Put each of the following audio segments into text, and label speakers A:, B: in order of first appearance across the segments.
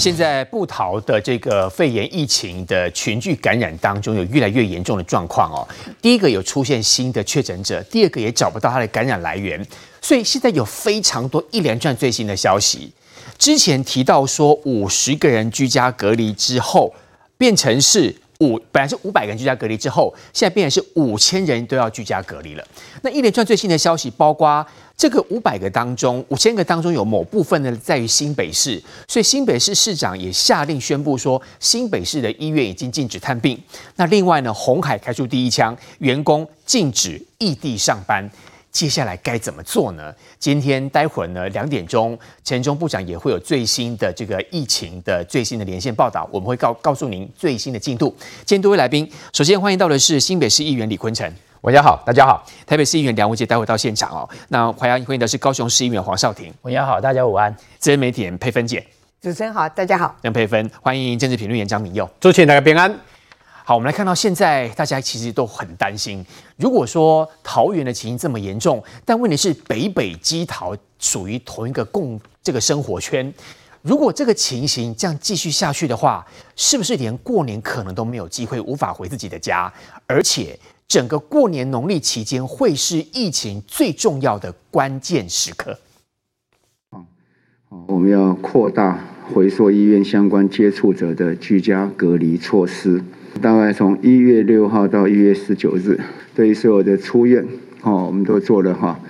A: 现在部桃的这个肺炎疫情的群聚感染当中，有越来越严重的状况哦。第一个有出现新的确诊者，第二个也找不到他的感染来源，所以现在有非常多一连串最新的消息。之前提到说五十个人居家隔离之后，变成是五，本来是五百个人居家隔离之后，现在变成是五千人都要居家隔离了。那一连串最新的消息，包括。这个五百个当中，五千个当中有某部分呢在于新北市，所以新北市市长也下令宣布说，新北市的医院已经禁止探病。那另外呢，红海开出第一枪，员工禁止异地上班。接下来该怎么做呢？今天待会儿呢两点钟，陈时中部长也会有最新的这个疫情的最新的连线报道，我们会告告诉您最新的进度。今天多位来宾，首先欢迎到的是新北市议员李坤城。
B: 文家好，大家好。
A: 台北市议员梁文杰待会到现场哦。那欢迎欢迎的是高雄市议员黄少廷。
B: 文家好，大家午安。
A: 资深媒体人佩芬姐。
C: 主持人好，大家好。
A: 梁佩芬，欢迎政治评论员张明佑。
B: 祝大家平安。
A: 好，我们来看到现在大家其实都很担心，如果说桃园的情形这么严重，但问题是北北基桃属于同一个共这个生活圈，如果这个情形这样继续下去的话，是不是连过年可能都没有机会，无法回自己的家，而且？整个过年农历期间会是疫情最重要的关键时刻。
D: 嗯我们要扩大回溯医院相关接触者的居家隔离措施，大概从一月六号到一月十九日，对于所有的出院，哦，我们都做了哈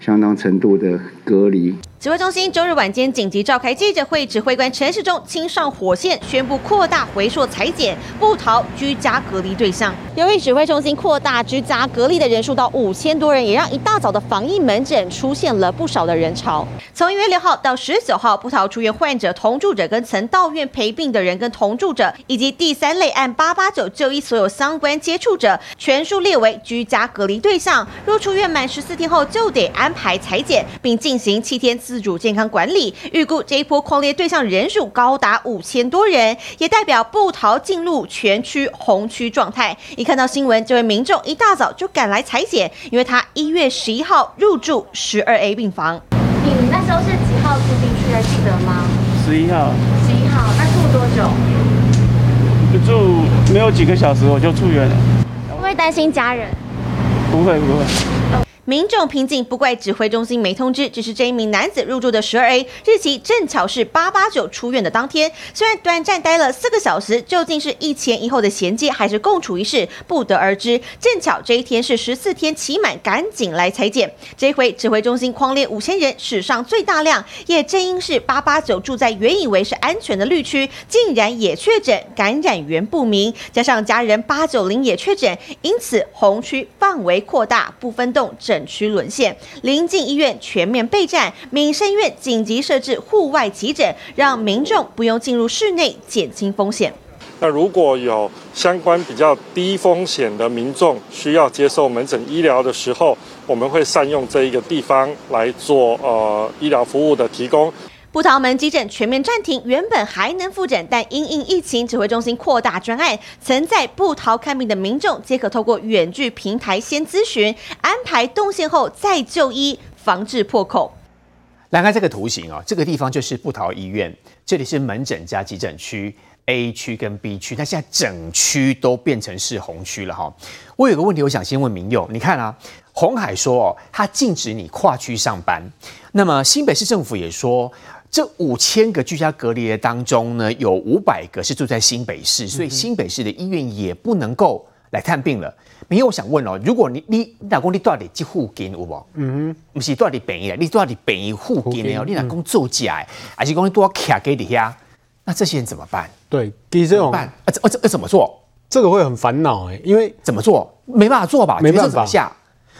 D: 相当程度的隔离。
E: 指挥中心周日晚间紧急召开记者会，指挥官陈世忠亲上火线，宣布扩大回溯裁剪，不逃居家隔离对象。由于指挥中心扩大居家隔离的人数到五千多人，也让一大早的防疫门诊出现了不少的人潮。从一月六号到十九号，不逃出院患者、同住者跟曾到院陪病的人跟同住者，以及第三类按八八九就医所有相关接触者，全数列为居家隔离对象。若出院满十四天后，就得安排裁剪，并进行七天自主健康管理，预估这一波匡列对象人数高达五千多人，也代表布桃进入全区红区状态。一看到新闻，这位民众一大早就赶来裁剪，因为他一月十一号入住十二 A 病房。
F: 你那时候是几号住进去的？记得吗？
G: 十一号。
F: 十一号，那住多久？
G: 就住没有几个小时，我就出院了。
F: 会不会担心家人？
G: 不会，不会。
E: 民众平静，不怪指挥中心没通知，只是这一名男子入住的十二 A 日期正巧是八八九出院的当天。虽然短暂待了四个小时，究竟是一前一后的衔接，还是共处一室，不得而知。正巧这一天是十四天期满，赶紧来裁剪。这回指挥中心框列五千人，史上最大量。也正因是八八九住在原以为是安全的绿区，竟然也确诊，感染源不明，加上家人八九零也确诊，因此红区范围扩大，不分栋整区沦陷，临近医院全面备战，民生院紧急设置户外急诊，让民众不用进入室内，减轻风险。
H: 那如果有相关比较低风险的民众需要接受门诊医疗的时候，我们会善用这一个地方来做呃医疗服务的提供。
E: 部桃门急诊全面暂停，原本还能复诊，但因应疫情指挥中心扩大专案，曾在部桃看病的民众皆可透过远距平台先咨询，安排动线后再就医，防治破口。
A: 来看这个图形啊，这个地方就是部桃医院，这里是门诊加急诊区 A 区跟 B 区，那现在整区都变成是红区了哈。我有个问题，我想先问明佑，你看啊，红海说哦，他禁止你跨区上班，那么新北市政府也说。这五千个居家隔离的当中呢，有五百个是住在新北市，所以新北市的医院也不能够来探病了。明佑，我想问哦，如果你你老公你到底几附近有无？嗯哼，不是到底便宜了，你到底便宜户给呢？你老公做假，还是讲你多卡给底下？那这些人怎么办？
B: 对，第这种
A: 办啊，这这怎么做？
B: 这个会很烦恼哎，因为
A: 怎么做？没办法做吧？
B: 没办法
A: 下，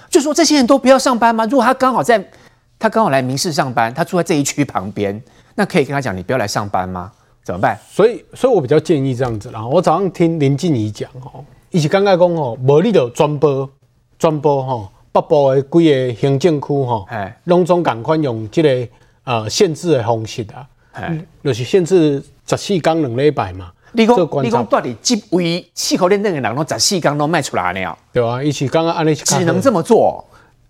A: 就说这些人都不要上班吗？如果他刚好在。他刚好来民事上班，他住在这一区旁边，那可以跟他讲，你不要来上班吗？怎么办？
B: 所以，所以我比较建议这样子啦。我早上听林静仪讲哦，伊是刚刚讲哦，无你就转播转播哈，北部的几个行政区哈，哎，拢总赶快用这个呃限制的方式啊，哎，就是限制十四天两礼拜嘛。
A: 你讲你讲到底几位气候认证的人拢十四天都卖出来了，
B: 对啊，一起刚刚安利
A: 只能这么做。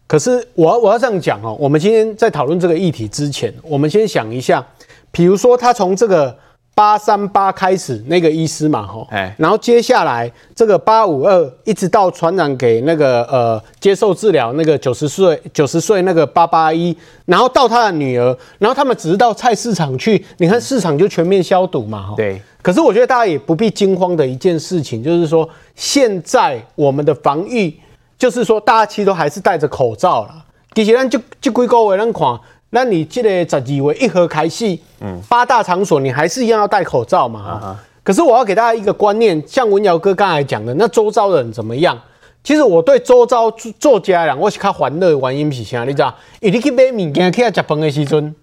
B: 可是我要我要这样讲哦，我们今天在讨论这个议题之前，我们先想一下，比如说他从这个八三八开始那个医师嘛，吼，
A: 哎，
B: 然后接下来这个八五二一直到传染给那个呃接受治疗那个九十岁九十岁那个八八一，然后到他的女儿，然后他们只是到菜市场去，你看市场就全面消毒嘛，哈，
A: 对。
B: 可是我觉得大家也不必惊慌的一件事情，就是说现在我们的防疫，就是说大家其实都还是戴着口罩啦。其实咱就这几个月咱看。那你这个十二月一号开始，嗯，八大场所你还是一样要戴口罩嘛？啊、uh-huh. 可是我要给大家一个观念，像文瑶哥刚才讲的，那周遭的人怎么样？其实我对周遭做家人，我是较欢乐的原因是啥？你知道？因为你去买物件去遐食饭的时阵，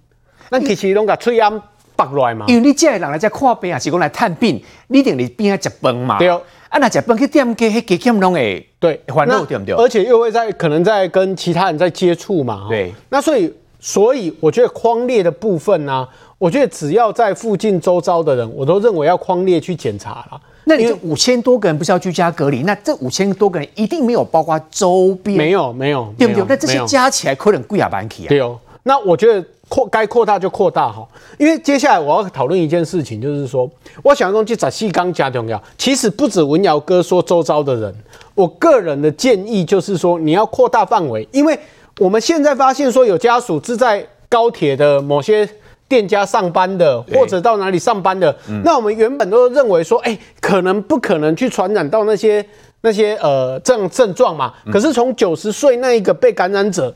B: 咱其实拢甲喙暗拔落来嘛。
A: 因为你这个人来这看病啊，是讲来探病，你一定你边啊食饭嘛？
B: 对哦。
A: 啊，那食饭去店家，迄加减拢会
B: 对
A: 欢乐对不对？
B: 而且又会在可能在跟其他人在接触嘛。
A: 对。
B: 那所以。所以我觉得框列的部分呢、啊，我觉得只要在附近周遭的人，我都认为要框列去检查了。
A: 那你这五千多个人不是要居家隔离？那这五千多个人一定没有包括周边？
B: 没有，没有，
A: 对不对？那这些加起来可能贵啊，班体啊。
B: 对哦。那我觉得扩该扩大就扩大哈，因为接下来我要讨论一件事情，就是说，我想用去仔细刚加重要。其实不止文尧哥说周遭的人，我个人的建议就是说，你要扩大范围，因为。我们现在发现说有家属是在高铁的某些店家上班的，或者到哪里上班的。那我们原本都认为说，哎，可能不可能去传染到那些那些呃症症状嘛？可是从九十岁那一个被感染者，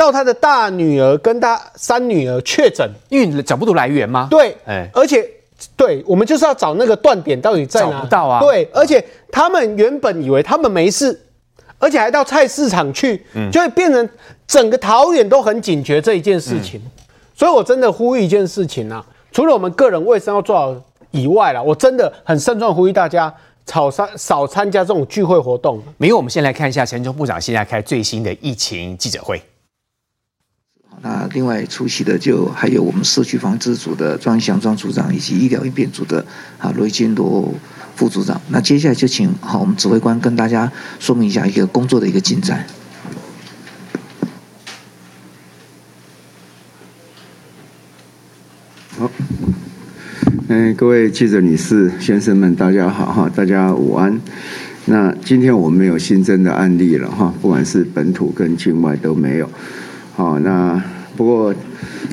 B: 到他的大女儿跟他三女儿确诊，
A: 因为你找不出来源吗？
B: 对，哎，而且对我们就是要找那个断点到底在哪？
A: 找不到啊。
B: 对，而且他们原本以为他们没事。而且还到菜市场去，就会变成整个桃园都很警觉这一件事情。所以我真的呼吁一件事情啊，除了我们个人卫生要做好以外啦，我真的很慎重呼吁大家少参少参加这种聚会活动。
A: 没有，我们先来看一下陈忠部长现在开最新的疫情记者会。
C: 那另外出席的就还有我们社区防治组的庄祥庄组长以及医疗应变组的啊罗金罗。副组长，那接下来就请好，我们指挥官跟大家说明一下一个工作的一个进展。
D: 好，嗯，各位记者、女士、先生们，大家好哈，大家午安。那今天我们没有新增的案例了哈，不管是本土跟境外都没有。好，那。不过，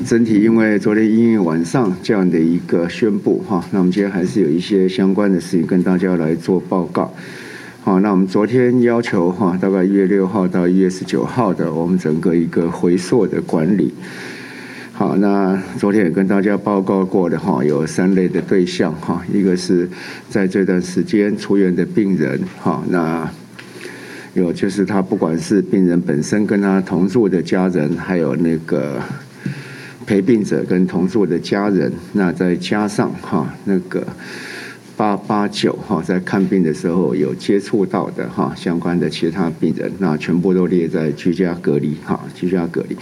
D: 整体因为昨天因为晚上这样的一个宣布哈，那我们今天还是有一些相关的事情跟大家来做报告。好，那我们昨天要求哈，大概一月六号到一月十九号的我们整个一个回溯的管理。好，那昨天也跟大家报告过的哈，有三类的对象哈，一个是在这段时间出院的病人哈，那。有，就是他不管是病人本身跟他同住的家人，还有那个陪病者跟同住的家人，那再加上哈那个八八九哈在看病的时候有接触到的哈相关的其他病人，那全部都列在居家隔离哈居家隔离。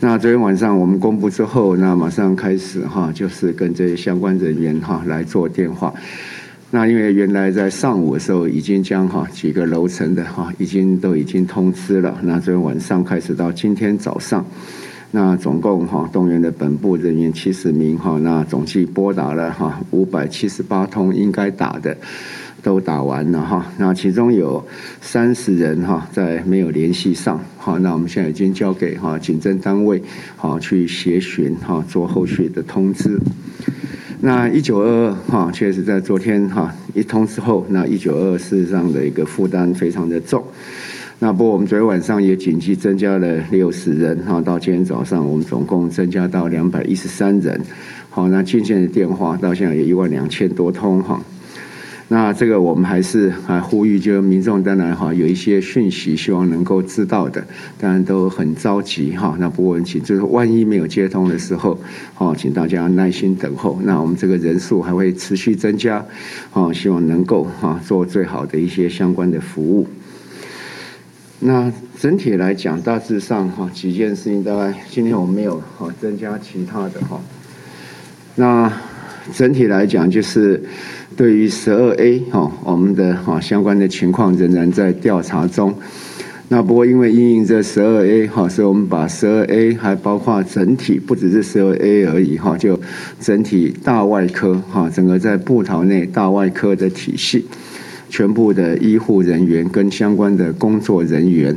D: 那昨天晚上我们公布之后，那马上开始哈就是跟这些相关人员哈来做电话。那因为原来在上午的时候已经将哈几个楼层的哈已经都已经通知了，那昨天晚上开始到今天早上，那总共哈动员的本部人员七十名哈，那总计拨打了哈五百七十八通应该打的都打完了哈，那其中有三十人哈在没有联系上，好，那我们现在已经交给哈警政单位好去协寻哈做后续的通知。那一九二二哈，确实在昨天哈一通之后，那一九二二事实上的一个负担非常的重。那不过我们昨天晚上也紧急增加了六十人哈，到今天早上我们总共增加到两百一十三人。好，那进线的电话到现在有一万两千多通哈。那这个我们还是啊呼吁，就民众当然哈有一些讯息，希望能够知道的，当然都很着急哈。那不过请就是万一没有接通的时候，哦，请大家耐心等候。那我们这个人数还会持续增加，哦，希望能够哈做最好的一些相关的服务。那整体来讲，大致上哈几件事情，大概今天我们没有哈增加其他的哈。那整体来讲就是。对于十二 A 哈，我们的哈相关的情况仍然在调查中。那不过因为因应这十二 A 哈，所以我们把十二 A 还包括整体，不只是十二 A 而已哈，就整体大外科哈，整个在布桃内大外科的体系，全部的医护人员跟相关的工作人员，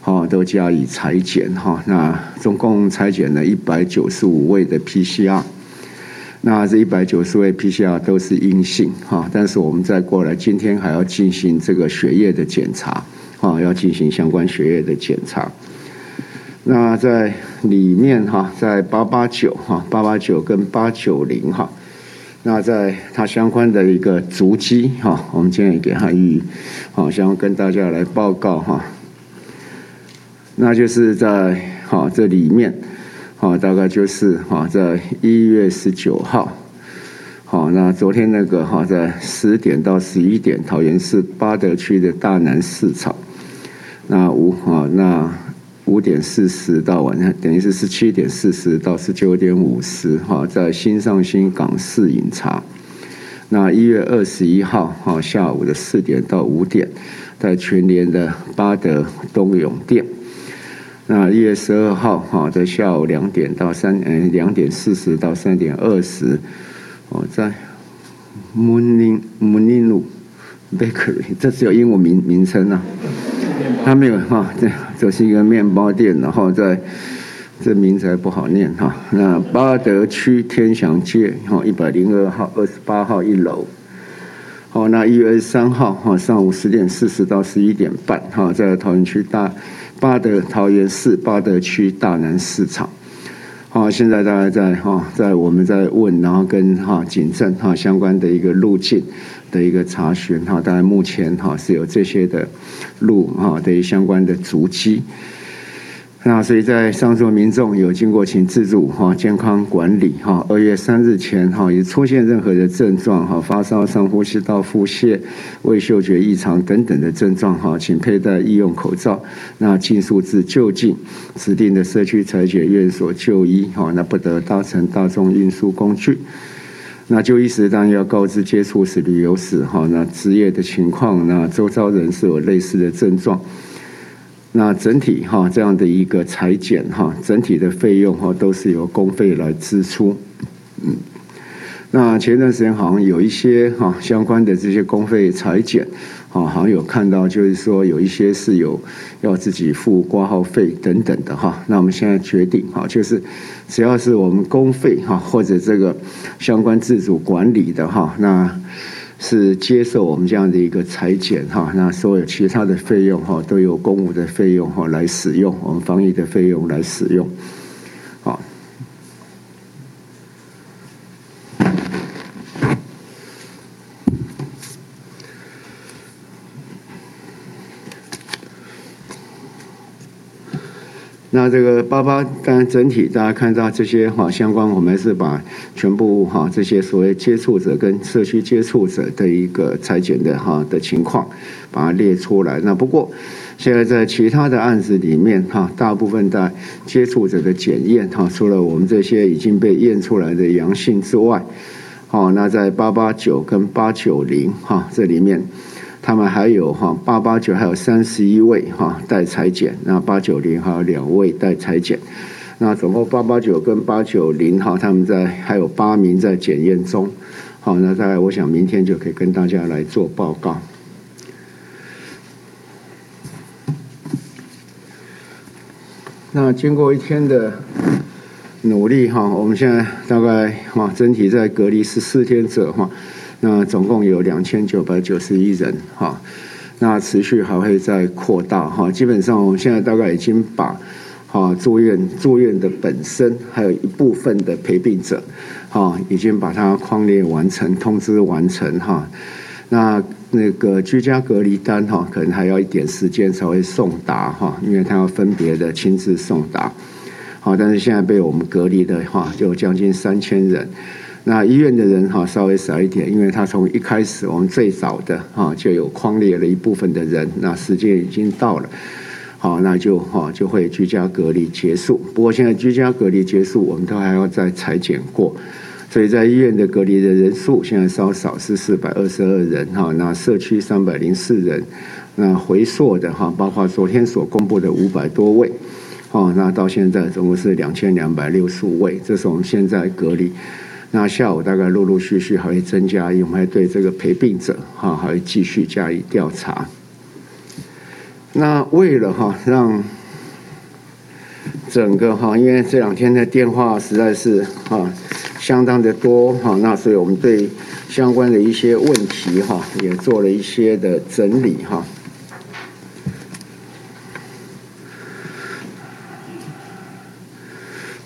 D: 哈，都加以裁剪哈。那总共裁剪了一百九十五位的 PCR，那这一百九十位 PCR 都是阴性哈，但是我们再过来，今天还要进行这个血液的检查。啊，要进行相关血液的检查。那在里面哈，在八八九哈，八八九跟八九零哈，那在它相关的一个足迹哈，我们今天也给他予，好，想跟大家来报告哈。那就是在哈这里面，好，大概就是哈，在一月十九号，好，那昨天那个哈，在十点到十一点，桃园市八德区的大南市场。那五哈，那五点四十到晚上，等于是十七点四十到十九点五十哈，在新上新港式饮茶。那一月二十一号哈，下午的四点到五点，在全联的八德东永店。那一月十二号哈，在下午两点到三嗯两点四十到三点二十，哦，在 Morning Morning Bakery，这只有英文名名称啊。他没有哈，这这是一个面包店，然后在这名字还不好念哈。那八德区天祥街哈一百零二号二十八号一楼。好，那一月二十三号哈上午十点四十到十一点半哈，在桃园区大八德桃园市八德区大南市场。好，现在大家在哈在我们在问，然后跟哈警政哈相关的一个路径。的一个查询哈，当然目前哈是有这些的路哈的相关的足迹。那所以在上述民众有经过请自助哈健康管理哈，二月三日前哈有出现任何的症状哈，发烧、上呼吸道腹泻、味嗅觉异常等等的症状哈，请佩戴医用口罩，那尽速至就近指定的社区采检院所就医哈，那不得搭乘大众运输工具。那就医时当然要告知接触史、旅游史哈，那职业的情况，那周遭人士有类似的症状，那整体哈这样的一个裁剪哈，整体的费用哈都是由公费来支出，嗯。那前段时间好像有一些哈相关的这些公费裁剪，啊，好像有看到就是说有一些是有要自己付挂号费等等的哈。那我们现在决定哈，就是只要是我们公费哈或者这个相关自主管理的哈，那是接受我们这样的一个裁剪哈，那所有其他的费用哈都由公务的费用哈来使用，我们防疫的费用来使用。那这个八八当然整体大家看到这些哈相关，我们是把全部哈这些所谓接触者跟社区接触者的一个采检的哈的情况，把它列出来。那不过现在在其他的案子里面哈，大部分的接触者的检验哈，除了我们这些已经被验出来的阳性之外，好，那在八八九跟八九零哈这里面。他们还有哈八八九还有三十一位哈待裁剪，那八九零还有两位待裁剪，那总共八八九跟八九零哈他们在还有八名在检验中，好，那大概我想明天就可以跟大家来做报告。那经过一天的努力哈，我们现在大概哈整体在隔离十四天者哈。那总共有两千九百九十一人哈，那持续还会再扩大哈。基本上我们现在大概已经把哈住院住院的本身，还有一部分的陪病者哈，已经把它框列完成，通知完成哈。那那个居家隔离单哈，可能还要一点时间才会送达哈，因为他要分别的亲自送达。好，但是现在被我们隔离的话，就将近三千人。那医院的人哈稍微少一点，因为他从一开始我们最早的哈就有框列了一部分的人，那时间已经到了，好，那就哈就会居家隔离结束。不过现在居家隔离结束，我们都还要再裁剪过，所以在医院的隔离的人数现在稍少是四百二十二人哈，那社区三百零四人，那回溯的哈，包括昨天所公布的五百多位，哦，那到现在总共是两千两百六十五位，这是我们现在隔离。那下午大概陆陆续续还会增加，因为我们还对这个陪病者哈还会继续加以调查。那为了哈让整个哈，因为这两天的电话实在是哈相当的多哈，那所以我们对相关的一些问题哈也做了一些的整理哈。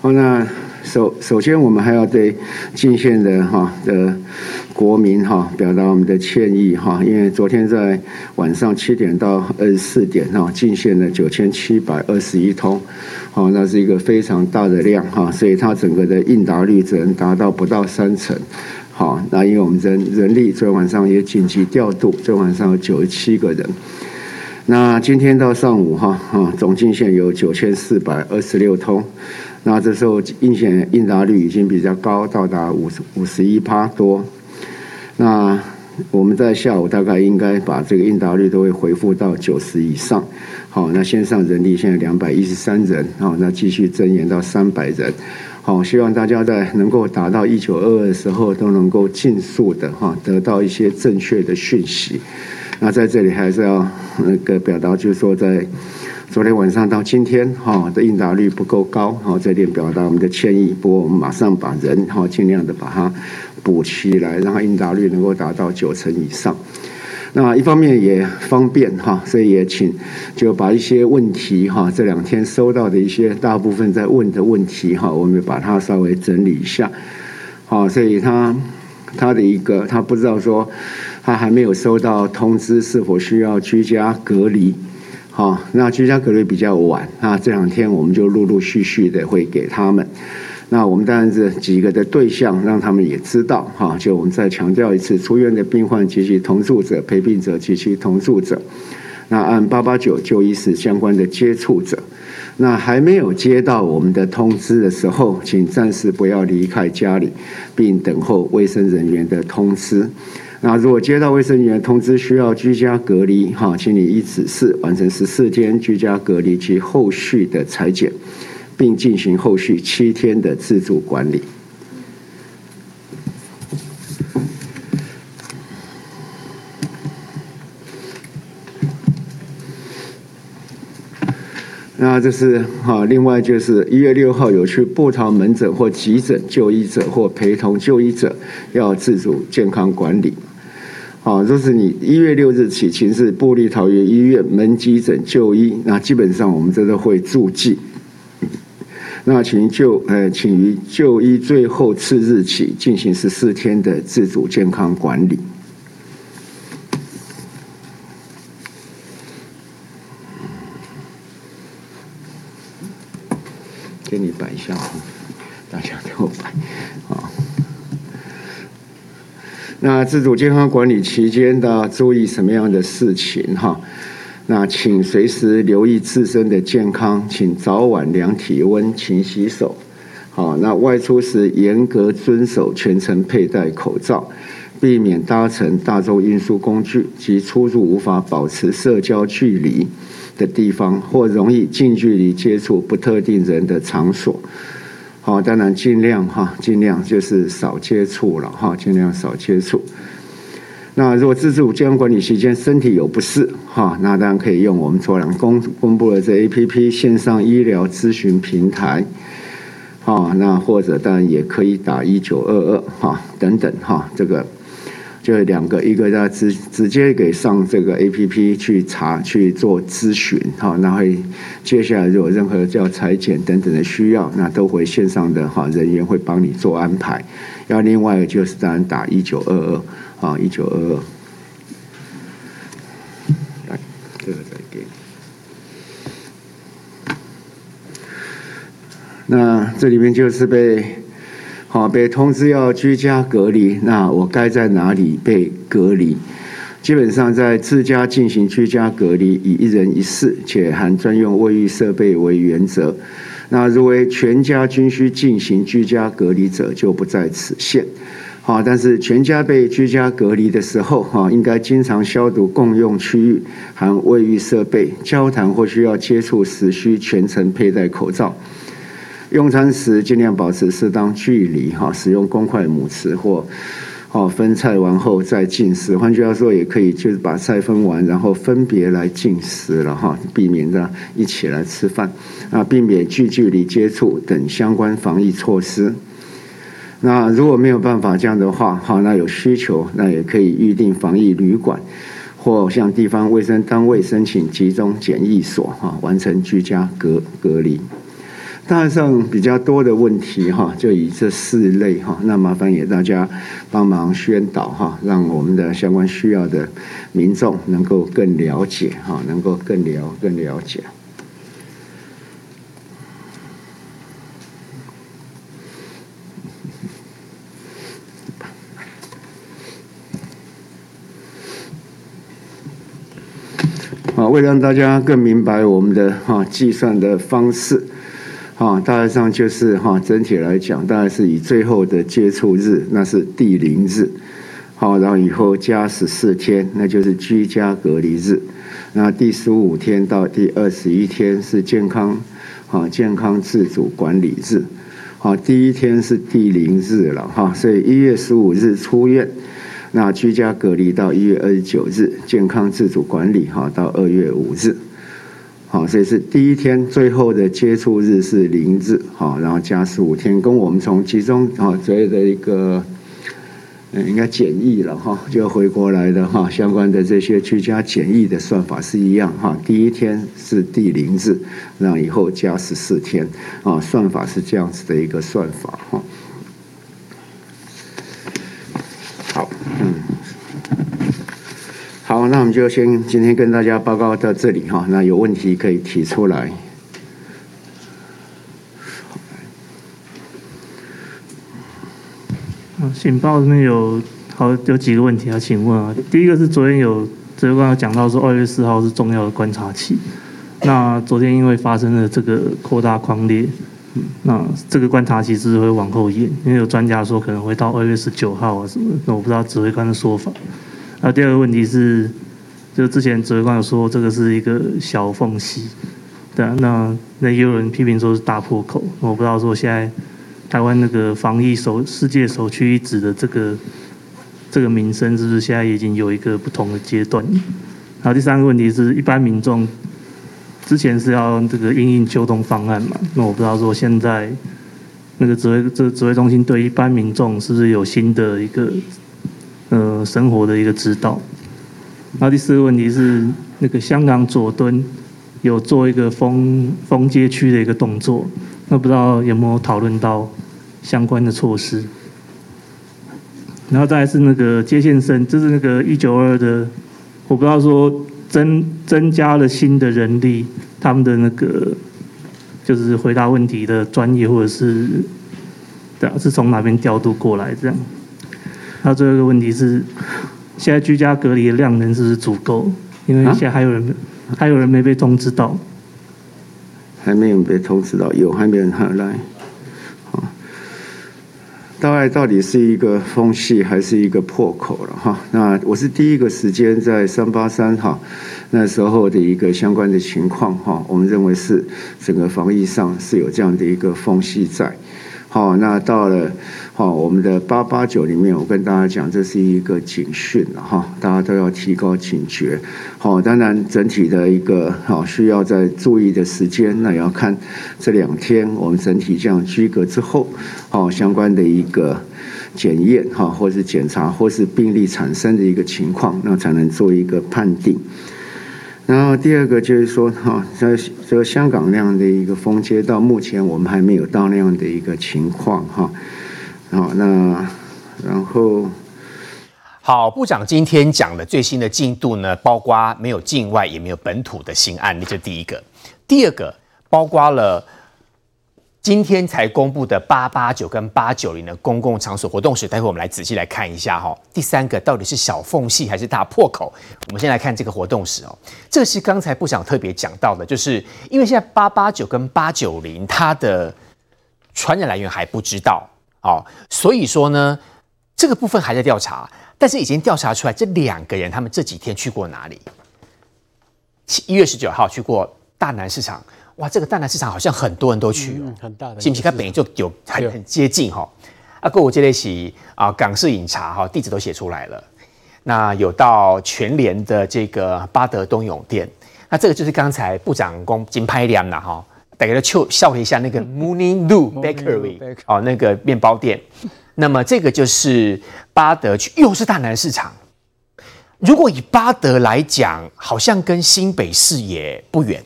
D: 好，那。首首先，我们还要对敬县的哈的国民哈表达我们的歉意哈，因为昨天在晚上七点到二十四点哈，敬县的九千七百二十一通，好，那是一个非常大的量哈，所以它整个的应答率只能达到不到三成，好，那因为我们人人力昨天晚上也紧急调度，昨天晚上有九十七个人，那今天到上午哈哈，总进线有九千四百二十六通。那这时候应险应答率已经比较高，到达五十五十一趴多。那我们在下午大概应该把这个应答率都会回复到九十以上。好，那线上人力现在两百一十三人，好，那继续增援到三百人。好，希望大家在能够达到一九二二的时候，都能够尽速的哈得到一些正确的讯息。那在这里还是要那个表达，就是说在。昨天晚上到今天，哈的应答率不够高，哈这点表达我们的歉意。不过我们马上把人，哈尽量的把它补起来，让它应答率能够达到九成以上。那一方面也方便，哈，所以也请就把一些问题，哈这两天收到的一些大部分在问的问题，哈我们把它稍微整理一下。好，所以他他的一个他不知道说他还没有收到通知，是否需要居家隔离。好，那居家隔离比较晚，那这两天我们就陆陆续续的会给他们。那我们当然是几个的对象，让他们也知道。哈，就我们再强调一次，出院的病患及其同住者、陪病者及其同住者。那按八八九就医时相关的接触者，那还没有接到我们的通知的时候，请暂时不要离开家里，并等候卫生人员的通知。那如果接到卫生员通知需要居家隔离，哈，请你依指示完成十四天居家隔离及后续的采检，并进行后续七天的自主管理。那这是哈，另外就是一月六号有去部桃门诊或急诊就医者或陪同就医者，要自主健康管理。好，就是你一月六日起，请至部立桃园医院门急诊就医，那基本上我们这都会注记。那请就呃，请于就医最后次日起进行十四天的自主健康管理。给你摆一下，大家给我摆。那自主健康管理期间的注意什么样的事情哈？那请随时留意自身的健康，请早晚量体温，勤洗手。好，那外出时严格遵守全程佩戴口罩，避免搭乘大众运输工具及出入无法保持社交距离的地方，或容易近距离接触不特定人的场所。好，当然尽量哈，尽量就是少接触了哈，尽量少接触。那如果自助健康管理期间身体有不适哈，那当然可以用我们昨天公公布的这 APP 线上医疗咨询平台，啊，那或者当然也可以打一九二二哈等等哈，这个。就两个，一个要直直接给上这个 A P P 去查去做咨询，哈，那会接下来如果有任何叫裁剪等等的需要，那都会线上的哈人员会帮你做安排。要另外就是当然打一九二二，啊一九二二，来这个再给。那这里面就是被。好，被通知要居家隔离，那我该在哪里被隔离？基本上在自家进行居家隔离，以一人一室且含专用卫浴设备为原则。那如为全家均需进行居家隔离者，就不在此限。好，但是全家被居家隔离的时候，哈，应该经常消毒共用区域，含卫浴设备，交谈或需要接触时需全程佩戴口罩。用餐时尽量保持适当距离，哈，使用公筷母匙或，哦，分菜完后再进食。换句话说，也可以就是把菜分完，然后分别来进食了，哈，避免的一起来吃饭，啊，避免近距离接触等相关防疫措施。那如果没有办法这样的话，哈，那有需求，那也可以预定防疫旅馆，或向地方卫生单位申请集中检疫所，哈，完成居家隔隔离。大上比较多的问题，哈，就以这四类，哈，那麻烦也大家帮忙宣导，哈，让我们的相关需要的民众能够更了解，哈，能够更了更了解。啊，为了让大家更明白我们的哈计算的方式，啊，大致上就是哈整体来讲，大概是以最后的接触日，那是第零日，好，然后以后加十四天，那就是居家隔离日，那第十五天到第二十一天是健康，啊健康自主管理日，好，第一天是第零日了哈，所以一月十五日出院。那居家隔离到一月二十九日，健康自主管理哈到二月五日，好，所以是第一天最后的接触日是零日，好，然后加十五天，跟我们从集中啊所谓的一个，嗯，应该检疫了哈，就回国来的哈，相关的这些居家检疫的算法是一样哈，第一天是第零日，那以后加十四天，啊，算法是这样子的一个算法哈。好，好那我们就先今天跟大家报告到这里哈。那有问题可以提出来。
I: 嗯，醒报这边有好有几个问题要请问啊。第一个是昨天有指挥官有讲到说二月四号是重要的观察期。那昨天因为发生了这个扩大框列，那这个观察期是会往后延？因为有专家说可能会到二月十九号啊什么，那我不知道指挥官的说法。那第二个问题是，就之前指挥官有说这个是一个小缝隙，对啊，那那也有人批评说是大破口，我不知道说现在台湾那个防疫首世界首屈一指的这个这个名声是不是现在已经有一个不同的阶段？然后第三个问题是一般民众之前是要这个应应秋冬方案嘛，那我不知道说现在那个指挥这指挥中心对一般民众是不是有新的一个？呃，生活的一个指导。然后第四个问题是，那个香港佐敦有做一个封封街区的一个动作，那不知道有没有讨论到相关的措施？然后再是那个接线生，就是那个一九二的，我不知道说增增加了新的人力，他们的那个就是回答问题的专业或者是，对啊，是从哪边调度过来这样？那最后一个问题是，现在居家隔离的量能是不是足够？因为现在还有人，啊、还有人没被通知到，
D: 还没有被通知到，有还没人还来。好，大概到底是一个缝隙还是一个破口了哈？那我是第一个时间在三八三哈那时候的一个相关的情况哈，我们认为是整个防疫上是有这样的一个缝隙在。好，那到了。好，我们的八八九里面，我跟大家讲，这是一个警讯了哈，大家都要提高警觉。好，当然整体的一个好需要在注意的时间，那也要看这两天我们整体这样居隔之后，好相关的一个检验哈，或是检查，或是病例产生的一个情况，那才能做一个判定。然后第二个就是说哈，在这香港那样的一个风街，到目前我们还没有到那样的一个情况哈。好，那然后
A: 好，部长今天讲的最新的进度呢，包括没有境外也没有本土的新案例，这第一个。第二个，包括了今天才公布的八八九跟八九零的公共场所活动时，待会我们来仔细来看一下哈。第三个到底是小缝隙还是大破口？我们先来看这个活动时哦，这是刚才部长特别讲到的，就是因为现在八八九跟八九零它的传染来源还不知道哦，所以说呢，这个部分还在调查，但是已经调查出来这两个人他们这几天去过哪里？一月十九号去过大南市场。哇，这个大南市场好像很多人都去哦，
B: 嗯、很大的，
A: 是不是？它本来就有很很接近哈。啊，跟我接在一起啊，港式饮茶哈，地址都写出来了。那有到全联的这个巴德东永店，那这个就是刚才部长公金拍亮了哈，大家就笑了一下那个 Mooning Lou Bakery 哦，那个面包店。那么这个就是巴德去，又是大南市场。如果以巴德来讲，好像跟新北市也不远。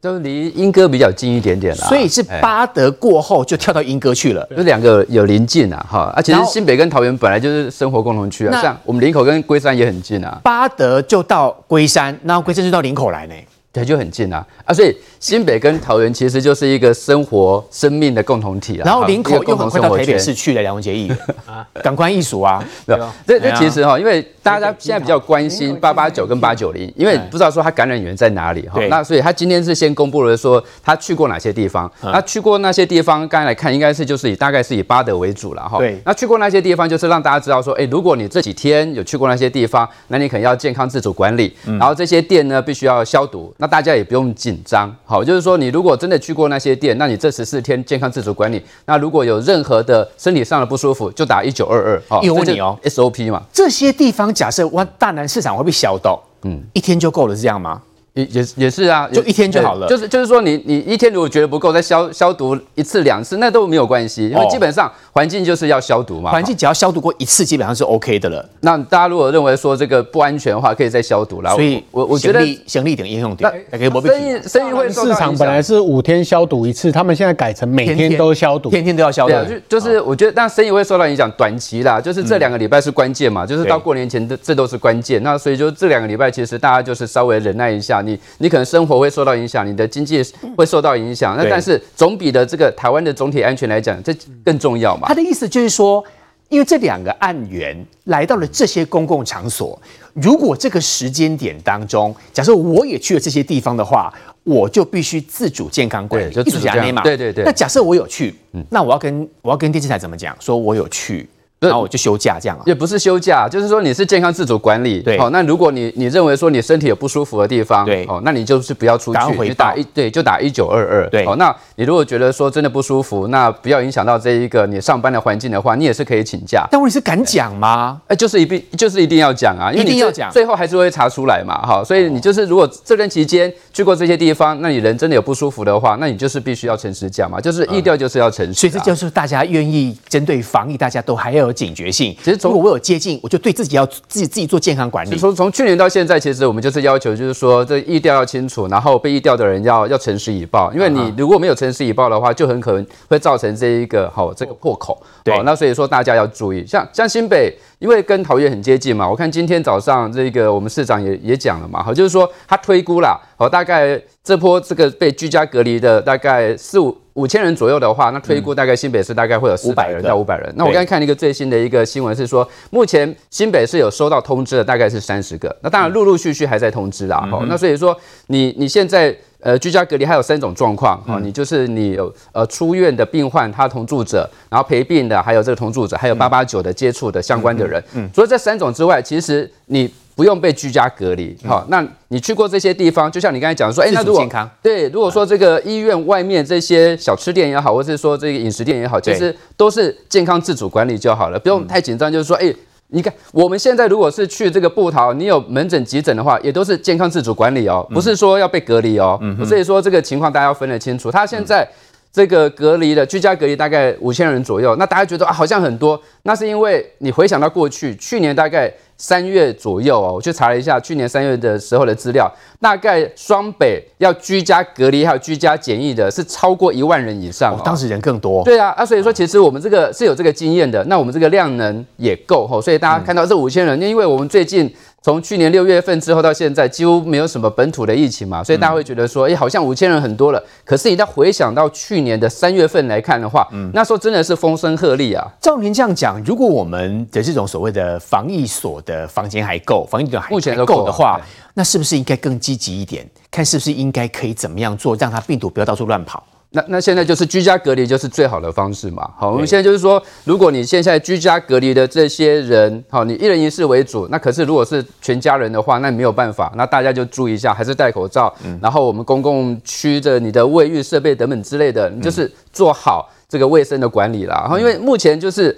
J: 都离莺歌比较近一点点啦，
A: 所以是巴德过后就跳到莺歌去了，
J: 就两个有邻近啊，哈，啊，其实新北跟桃园本来就是生活共同区啊，像我们林口跟龟山也很近啊，
A: 巴德就到龟山，然后龟山就到林口来呢。
J: 对，就很近啊啊！所以新北跟桃园其实就是一个生活生命的共同体啊。
A: 然后林口又很快到台北市去了，梁文杰议员 啊，感官艺术啊，
J: 对吧？这这其实哈，因为大家现在比较关心八八九跟八九零，因为不知道说他感染源在哪里哈。那所以他今天是先公布了说他去过哪些地方，那去过那些地方，刚才来看应该是就是以大概是以巴德为主了哈。对。那去过那些地方，就是让大家知道说，哎，如果你这几天有去过那些地方，那你可能要健康自主管理，然后这些店呢必须要消毒。那大家也不用紧张，好，就是说你如果真的去过那些店，那你这十四天健康自主管理，那如果有任何的身体上的不舒服，就打一九二二。好，
A: 有问你哦
J: ，SOP 嘛。
A: 这些地方假设我，大南市场会被消毒，嗯，一天就够了，是这样吗？
J: 也也也是啊，
A: 就一天就好了。
J: 就是就是说你，你你一天如果觉得不够，再消消毒一次两次，那都没有关系，因为基本上环境就是要消毒嘛。
A: 环境只要消毒过一次，基本上是 OK 的了。
J: 那大家如果认为说这个不安全的话，可以再消毒啦。
A: 所以我我觉得省力点应用点。
J: 那生意生意会。
B: 市场本来是五天消毒一次，他们现在改成每天都消毒，
A: 天天都要消毒。
J: 就就是我觉得，但生意会受到影响，短期啦，就是这两个礼拜是关键嘛，就是到过年前的这都是关键。那所以就这两个礼拜，其实大家就是稍微忍耐一下，你你可能生。活会受到影响，你的经济会受到影响。那但是总比的这个台湾的总体安全来讲，这更重要嘛？
A: 他的意思就是说，因为这两个案源来到了这些公共场所，如果这个时间点当中，假设我也去了这些地方的话，我就必须自主健康管理，
J: 就自主健康。对对对。
A: 那假设我有去，那我要跟我要跟电视台怎么讲？说我有去。然后我就休假这样啊，
J: 也不是休假，就是说你是健康自主管理。对，好，那如果你你认为说你身体有不舒服的地方，对，哦，那你就是不要出去，你打一对就打一九二二。对，好，那你如果觉得说真的不舒服，那不要影响到这一个你上班的环境的话，你也是可以请假。
A: 但问题是敢讲吗？
J: 哎，就是一定就是一定要讲啊，因为你一定要讲，最后还是会查出来嘛，哈，所以你就是如果这段期间去过这些地方，那你人真的有不舒服的话，那你就是必须要诚实讲嘛，就是意调就是要诚实。
A: 所以这就是大家愿意针对防疫，大家都还要有警觉性。其实，如果我有接近，我就对自己要自己自己做健康管理。
J: 从从去年到现在，其实我们就是要求，就是说这意调要清楚，然后被意调的人要要诚实以报。因为你如果没有诚实以报的话，就很可能会造成这一个好这个破口。对，那所以说大家要注意，像像新北，因为跟桃园很接近嘛。我看今天早上这个我们市长也也讲了嘛，好，就是说他推估啦，好，大概这波这个被居家隔离的大概四五。五千人左右的话，那推估大概新北市大概会有四百人到五百人。那我刚才看了一个最新的一个新闻是说，目前新北市有收到通知的大概是三十个。那当然陆陆续续还在通知啦。哈，那所以说你你现在呃居家隔离还有三种状况哈，你就是你有呃出院的病患，他同住者，然后陪病的，还有这个同住者，还有八八九的接触的相关的人。嗯，除了这三种之外，其实你。不用被居家隔离，好，那你去过这些地方，就像你刚才讲说，哎，那如果对，如果说这个医院外面这些小吃店也好，或者是说这个饮食店也好，其实都是健康自主管理就好了，不用太紧张。就是说，哎，你看我们现在如果是去这个布桃，你有门诊急诊的话，也都是健康自主管理哦，不是说要被隔离哦。所以说这个情况大家要分得清楚。他现在这个隔离的居家隔离大概五千人左右，那大家觉得啊好像很多，那是因为你回想到过去，去年大概。三月左右哦，我去查了一下去年三月的时候的资料，大概双北要居家隔离还有居家检疫的是超过一万人以上哦，
A: 当时人更多。
J: 对啊，啊，所以说其实我们这个是有这个经验的，那我们这个量能也够吼，所以大家看到这五千人，因为我们最近。从去年六月份之后到现在，几乎没有什么本土的疫情嘛，所以大家会觉得说，哎，好像五千人很多了。可是你再回想到去年的三月份来看的话，嗯，那时候真的是风声鹤唳啊。
A: 照您这样讲，如果我们的这种所谓的防疫所的房间还够，防疫的还目前够的话，那是不是应该更积极一点，看是不是应该可以怎么样做，让它病毒不要到处乱跑？
J: 那那现在就是居家隔离，就是最好的方式嘛。好，我们现在就是说，如果你现在居家隔离的这些人，好，你一人一室为主，那可是如果是全家人的话，那没有办法，那大家就注意一下，还是戴口罩。嗯。然后我们公共区的你的卫浴设备等等之类的，你就是做好这个卫生的管理啦。然后因为目前就是，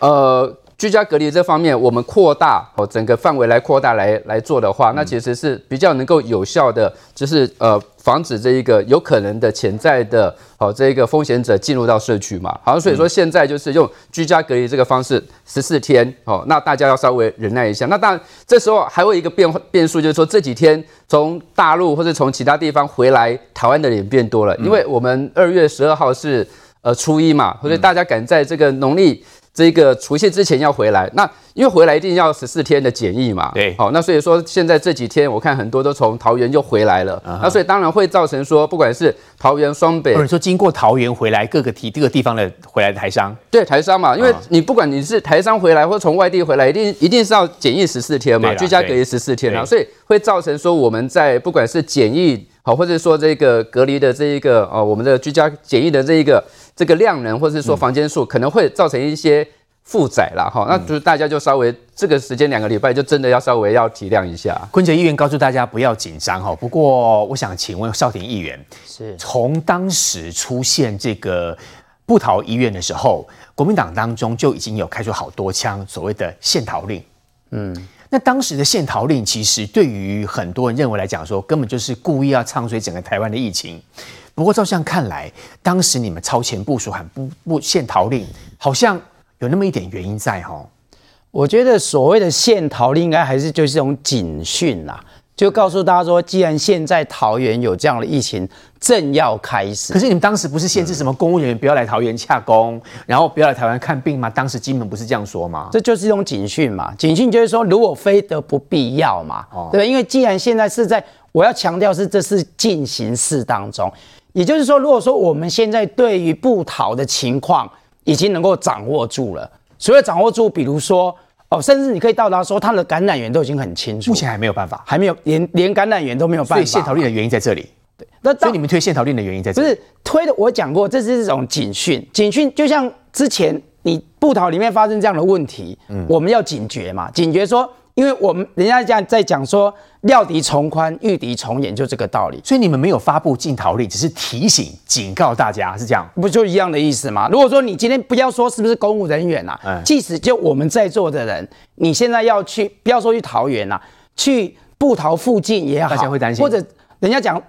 J: 呃。居家隔离这方面，我们扩大哦整个范围来扩大来来做的话，那其实是比较能够有效的，就是呃防止这一个有可能的潜在的哦这一个风险者进入到社区嘛。好，所以说现在就是用居家隔离这个方式十四天哦，那大家要稍微忍耐一下。那当然这时候还会有一个变变数，就是说这几天从大陆或者从其他地方回来台湾的人变多了，因为我们二月十二号是呃初一嘛，所以大家赶在这个农历。这个除夕之前要回来，那因为回来一定要十四天的检疫嘛。
A: 对，
J: 好，那所以说现在这几天我看很多都从桃园又回来了，那所以当然会造成说，不管是桃园、双北，
A: 或者说经过桃园回来各个地各个地方的回来的台商，
J: 对台商嘛，因为你不管你是台商回来或从外地回来，一定一定是要检疫十四天嘛，居家隔离十四天啊，所以会造成说我们在不管是检疫好，或者说这个隔离的这一个哦，我们的居家检疫的这一个。这个量能，或者是说房间数，可能会造成一些负载啦。哈、嗯，那就是大家就稍微这个时间两个礼拜，就真的要稍微要体谅一下。
A: 坤杰议员告诉大家不要紧张哈。不过我想请问少廷议员，是从当时出现这个不逃医院的时候，国民党当中就已经有开出好多枪所谓的限逃令。嗯，那当时的限逃令，其实对于很多人认为来讲说，根本就是故意要唱衰整个台湾的疫情。不过照这样看来，当时你们超前部署喊不不限逃令，好像有那么一点原因在哈。
K: 我觉得所谓的限逃令，应该还是就是一种警讯啦，就告诉大家说，既然现在桃园有这样的疫情正要开始，
A: 可是你们当时不是限制什么公务人员不要来桃园洽公，然后不要来台湾看病吗？当时金门不是这样说吗？
K: 这就是一种警讯嘛，警讯就是说，如果非得不必要嘛，哦、对，因为既然现在是在，我要强调是这是进行式当中。也就是说，如果说我们现在对于不逃的情况已经能够掌握住了，所谓掌握住，比如说哦，甚至你可以到达说他的感染源都已经很清楚，
A: 目前还没有办法，
K: 还没有连连感染源都没有办法。所以
A: 限逃令的原因在这里。对，那所以你们推限逃令的原因在这里。
K: 不是推的，我讲过，这是一种警讯，警讯就像之前你布桃里面发生这样的问题，嗯，我们要警觉嘛，警觉说。因为我们人家这样在讲说，料敌从宽，遇敌从严，就这个道理。
A: 所以你们没有发布禁逃令，只是提醒、警告大家，是这样，
K: 不就一样的意思吗？如果说你今天不要说是不是公务人员呐、啊，嗯、即使就我们在座的人，你现在要去，不要说去桃园呐、啊，去布桃附近也好，
A: 大家会担心，
K: 或者人家讲。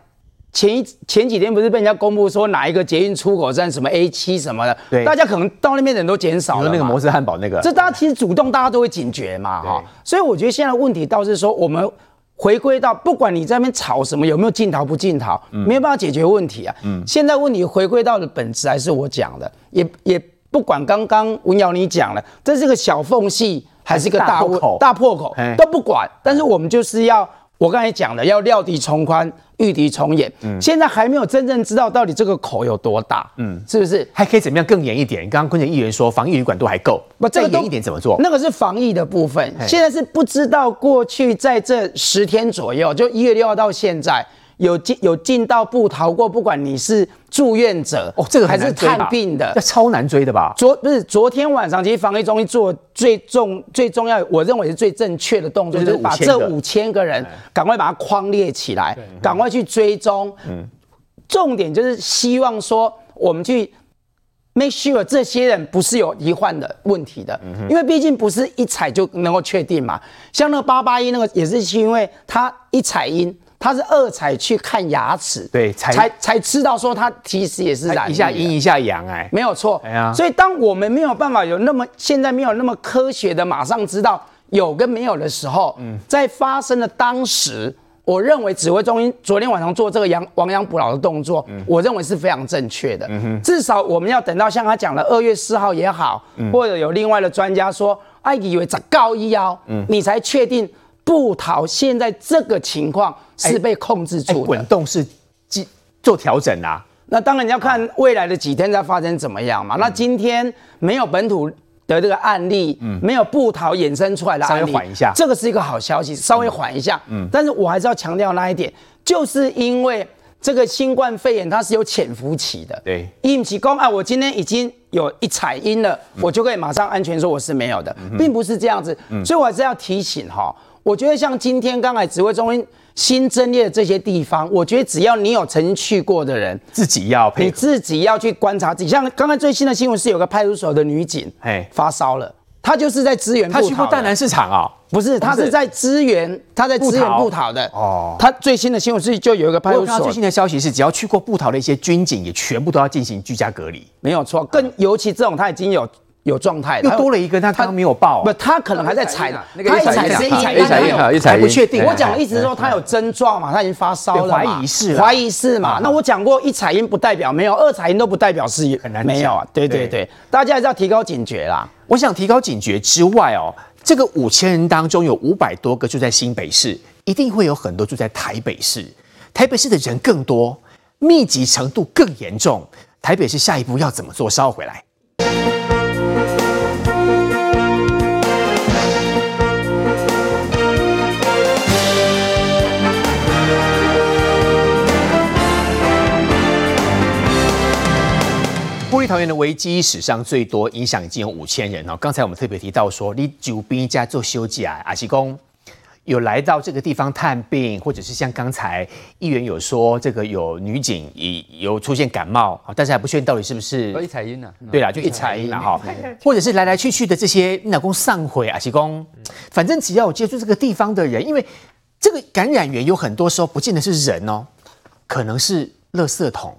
K: 前一前几天不是被人家公布说哪一个捷运出口站什么 A 七什么的，对，大家可能到那边的人都减少了。
A: 那个摩斯汉堡那个，
K: 这大家其实主动，大家都会警觉嘛，哈。所以我觉得现在的问题倒是说，我们回归到不管你在那边吵什么，有没有进逃不进逃，嗯、没有办法解决问题啊。嗯。现在问题回归到的本质还是我讲的，也也不管刚刚文瑶你讲了，这是个小缝隙还是个大破口，大破口都不管，但是我们就是要。我刚才讲了要料敌从宽，御敌从严。嗯，现在还没有真正知道到底这个口有多大。嗯，是不是
A: 还可以怎么样更严一点？刚刚昆城议员说防疫旅馆都还够，不再严一点怎么做？
K: 那个是防疫的部分。嘿现在是不知道过去在这十天左右，就一月六号到现在。有进有进到部逃过，不管你是住院者
A: 哦，这个
K: 还是探病的，
A: 这超难追的吧？
K: 昨不是昨天晚上，其实防疫中心做最重最重要，我认为是最正确的动作，就是把这五千个人赶快把它框列起来，赶快去追踪。嗯，重点就是希望说我们去 make sure 这些人不是有罹患的问题的，因为毕竟不是一采就能够确定嘛。像那个八八一那个也是因为他一采阴。他是二彩去看牙齿，
A: 对，
K: 才才才知道说他其实也是染
A: 一下阴一下阳，哎，
K: 没有错，哎呀，所以当我们没有办法有那么现在没有那么科学的马上知道有跟没有的时候，嗯，在发生的当时，我认为指挥中心昨天晚上做这个亡亡羊补牢的动作，嗯，我认为是非常正确的，嗯哼，至少我们要等到像他讲的二月四号也好，嗯，或者有另外的专家说，哎，以为长高医药，嗯，你才确定。部桃现在这个情况是被控制住的，
A: 滚动是做调整啊。
K: 那当然你要看未来的几天在发生怎么样嘛。那今天没有本土的这个案例，嗯，没有布桃衍生出来的案例，
A: 稍微缓一下，
K: 这个是一个好消息，稍微缓一下。嗯，但是我还是要强调那一点，就是因为这个新冠肺炎它是有潜伏期的。
A: 对，
K: 应急公啊，我今天已经有一采阴了，我就可以马上安全说我是没有的，并不是这样子。所以我还是要提醒哈，我觉得像今天刚才指挥中心。新增列的这些地方，我觉得只要你有曾经去过的人，
A: 自己要配合，
K: 你自己要去观察自己。像刚才最新的新闻是有个派出所的女警，哎，发烧了，她就是在支援。
A: 她去过淡南市场啊？
K: 不是，她是在支援，她在支援布桃的。哦，她最新的新闻是就有一个派出所。
A: 最新的消息是，只要去过布桃的一些军警，也全部都要进行居家隔离。
K: 没有错，更尤其这种，他已经有。有状态，
A: 又多了一个，但他刚刚没有报。
K: 不，他可能还在采，
J: 那个一采一采一采一采
K: 不确定。我讲的意思是说他有症状嘛，他已经发烧了，
A: 怀疑是，
K: 怀疑是嘛。那我讲过，一采音不代表没有，二采音都不代表是很难没有啊。对对对，大家还是要提高警觉啦。
A: 我想提高警觉之外哦，这个五千人当中有五百多个住在新北市，一定会有很多住在台北市。台北市的人更多，密集程度更严重。台北市下一步要怎么做？稍后回来。立桃园的危机史上最多，影响已经有五千人哦。刚才我们特别提到说，你久兵家做休假，阿西公有来到这个地方探病，或者是像刚才议员有说，这个有女警已有出现感冒，但是还不确定到底是不是
J: 一采音呢？
A: 对啦，就一采音了哈。或者是来来去去的这些你老公上回阿西公，反正只要有接触这个地方的人，因为这个感染源有很多时候不见得是人哦，可能是垃圾桶。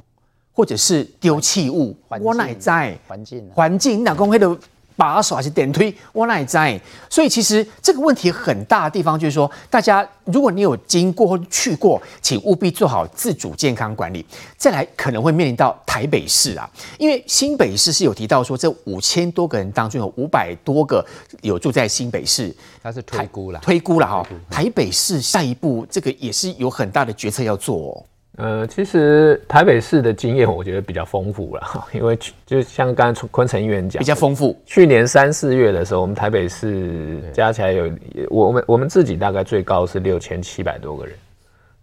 A: 或者是丢弃物，我乃在环境环境，你老公会的把手还是点推，我乃在。所以其实这个问题很大的地方就是说，大家如果你有经过或去过，请务必做好自主健康管理。再来可能会面临到台北市啊，因为新北市是有提到说，这五千多个人当中有五百多个有住在新北市，
J: 他是推估了，
A: 推估了哈。台北市下一步这个也是有很大的决策要做哦。
L: 呃，其实台北市的经验我觉得比较丰富了，因为就像刚才昆城议员讲，
A: 比较丰富。
L: 去年三四月的时候，我们台北市加起来有我们我们自己大概最高是六千七百多个人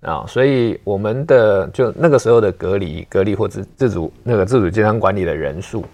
L: 啊，所以我们的就那个时候的隔离隔离或自自主那个自主健康管理的人数，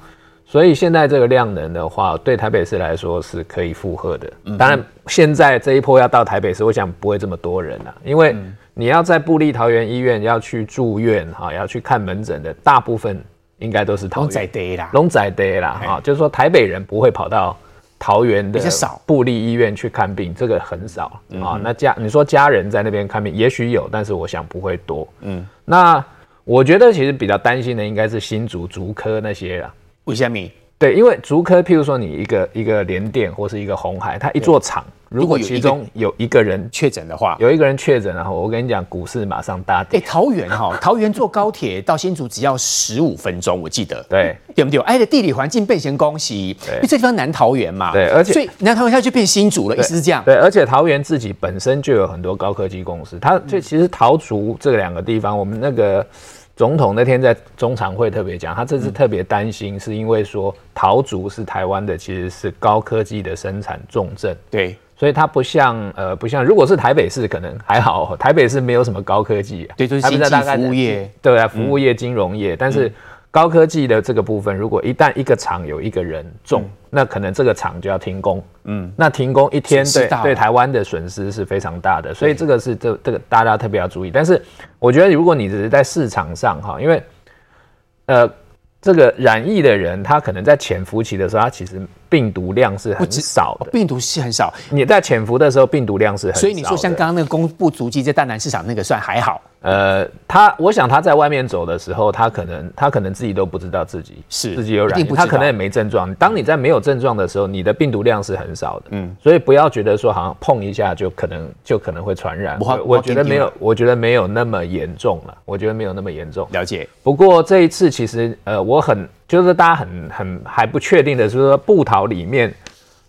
L: 所以现在这个量能的话，对台北市来说是可以负荷的。当然，现在这一波要到台北市，我想不会这么多人了，因为。你要在布利桃园医院要去住院哈，要去看门诊的，大部分应该都是桃园。龙仔
A: 爹啦，
L: 龙仔爹啦哈，就是说台北人不会跑到桃园的布利医院去看病，这个很少啊。那家你说家人在那边看病，也许有，但是我想不会多。嗯，那我觉得其实比较担心的应该是新竹竹科那些啦。
A: 为什么？
L: 对，因为竹科，譬如说你一个一个联电或是一个红海，它一座厂。如果其中有一个人确诊的话，有一个人确诊，然后我跟你讲，股市马上大跌。
A: 哎，桃园哈，桃园坐高铁到新竹只要十五分钟，我记得。
L: 对，
A: 对不对？哎，的地理环境变贤恭喜，因为这地方南桃园嘛。
L: 对，而且
A: 所以南桃园它就变新竹了，意思是这样。
L: 对，而且桃园自己本身就有很多高科技公司，它就其实桃竹这两个地方，我们那个。总统那天在中常会特别讲，他这次特别担心，是因为说桃竹是台湾的，其实是高科技的生产重镇。
A: 对，
L: 所以它不像呃，不像如果是台北市可能还好，台北市没有什么高科技啊，
A: 对，就是经济服务业，
L: 对啊，服务业、金融业，但是。高科技的这个部分，如果一旦一个厂有一个人中，嗯、那可能这个厂就要停工。嗯，那停工一天对对台湾的损失是非常大的，所以这个是这这个大家特别要注意。但是我觉得，如果你只是在市场上哈，因为呃。这个染疫的人，他可能在潜伏期的时候，他其实病毒量是很少的。
A: 病毒是很少。
L: 你在潜伏的时候，病毒量是很少。
A: 所以你说像刚刚那个公布足迹在淡南市场那个算还好。
L: 呃，他我想他在外面走的时候，他可能他可能自己都不知道自己是自己有染疫，他可能也没症状。当你在没有症状的时候，你的病毒量是很少的。嗯，所以不要觉得说好像碰一下就可能就可能会传染。我我觉得没有，我觉得没有那么严重了。我觉得没有那么严重。
A: 了解。
L: 不过这一次其实呃。我很就是大家很很还不确定的是说，布桃里面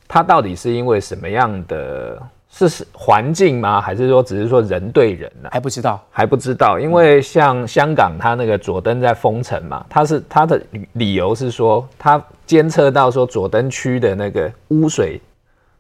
L: 它到底是因为什么样的是环境吗？还是说只是说人对人呢、啊？
A: 还不知道，
L: 还不知道，因为像香港，它那个佐登在封城嘛，它是它的理由是说，它监测到说佐登区的那个污水，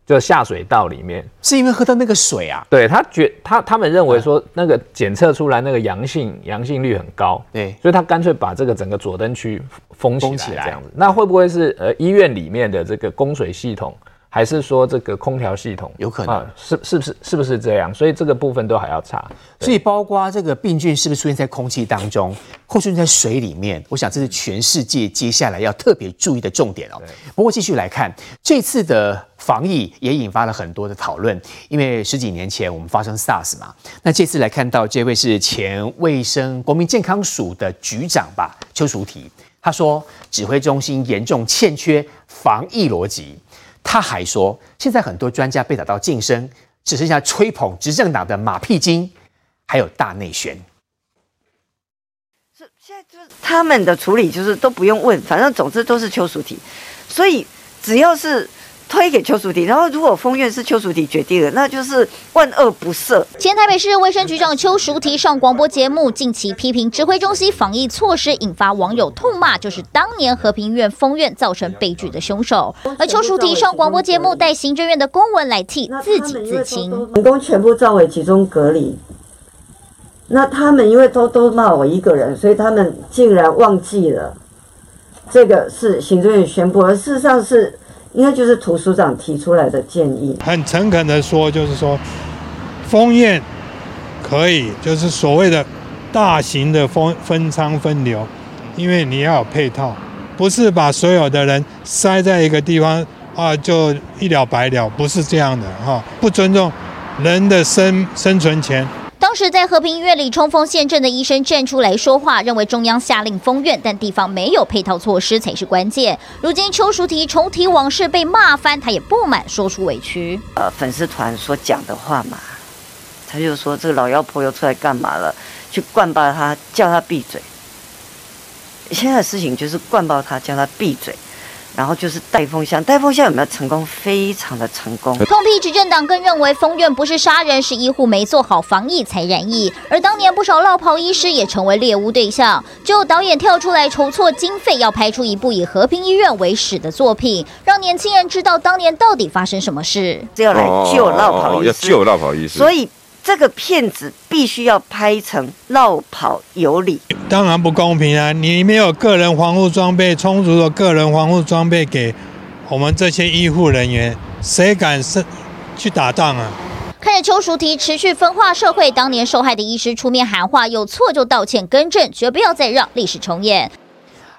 L: 就下水道里面，
A: 是因为喝到那个水啊？
L: 对，他觉他他们认为说那个检测出来那个阳性阳性率很高，
A: 对，
L: 所以他干脆把这个整个佐敦区封起来这样子。那会不会是呃医院里面的这个供水系统？还是说这个空调系统
A: 有可能、啊、
L: 是是不是是不是这样？所以这个部分都还要查。
A: 所以包括这个病菌是不是出现在空气当中，或出现在水里面？我想这是全世界接下来要特别注意的重点哦。不过继续来看，这次的防疫也引发了很多的讨论，因为十几年前我们发生 SARS 嘛。那这次来看到这位是前卫生国民健康署的局长吧，邱淑媞，他说指挥中心严重欠缺防疫逻辑。他还说，现在很多专家被打到晋升，只剩下吹捧执政党的马屁精，还有大内宣。
M: 是现在就是他们的处理，就是都不用问，反正总之都是邱淑媞，所以只要是。推给邱淑媞，然后如果封院是邱淑媞决定的，那就是万恶不赦。
N: 前台北市卫生局长邱淑媞上广播节目，近期批评指挥中心防疫措施，引发网友痛骂，就是当年和平医院封院造成悲剧的凶手。而邱淑媞上广播节目带行政院的公文来替自己自清，
O: 员工全部召回集中隔离。那他们因为都都骂我一个人，所以他们竟然忘记了这个是行政院宣布，而事实上是。应该就是图书长提出来的建议，
P: 很诚恳的说，就是说封院可以，就是所谓的大型的分分仓分流，因为你要有配套，不是把所有的人塞在一个地方啊，就一了百了，不是这样的哈，不尊重人的生生存权。
N: 当时在和平医院里冲锋陷阵的医生站出来说话，认为中央下令封院，但地方没有配套措施才是关键。如今邱淑媞重提往事被骂翻，他也不满说出委屈。
M: 呃，粉丝团所讲的话嘛，他就说这个老妖婆又出来干嘛了？去灌爆他，叫他闭嘴。现在的事情就是灌爆他，叫他闭嘴。然后就是带风向，带风向有没有成功？非常的成功。
N: 痛批执政党更认为封院不是杀人，是医护没做好防疫才染疫。而当年不少落跑医师也成为猎巫对象。只有导演跳出来筹措经费，要拍出一部以和平医院为始的作品，让年轻人知道当年到底发生什么事。
M: 要来救落跑医师，
Q: 要救落跑医师，
M: 所以。这个骗子必须要拍成绕跑有理，
P: 当然不公平啊！你没有个人防护装备，充足的个人防护装备给我们这些医护人员，谁敢是去打仗啊？
N: 看着邱淑媞持续分化社会，当年受害的医师出面喊话，有错就道歉更正，绝不要再让历史重演。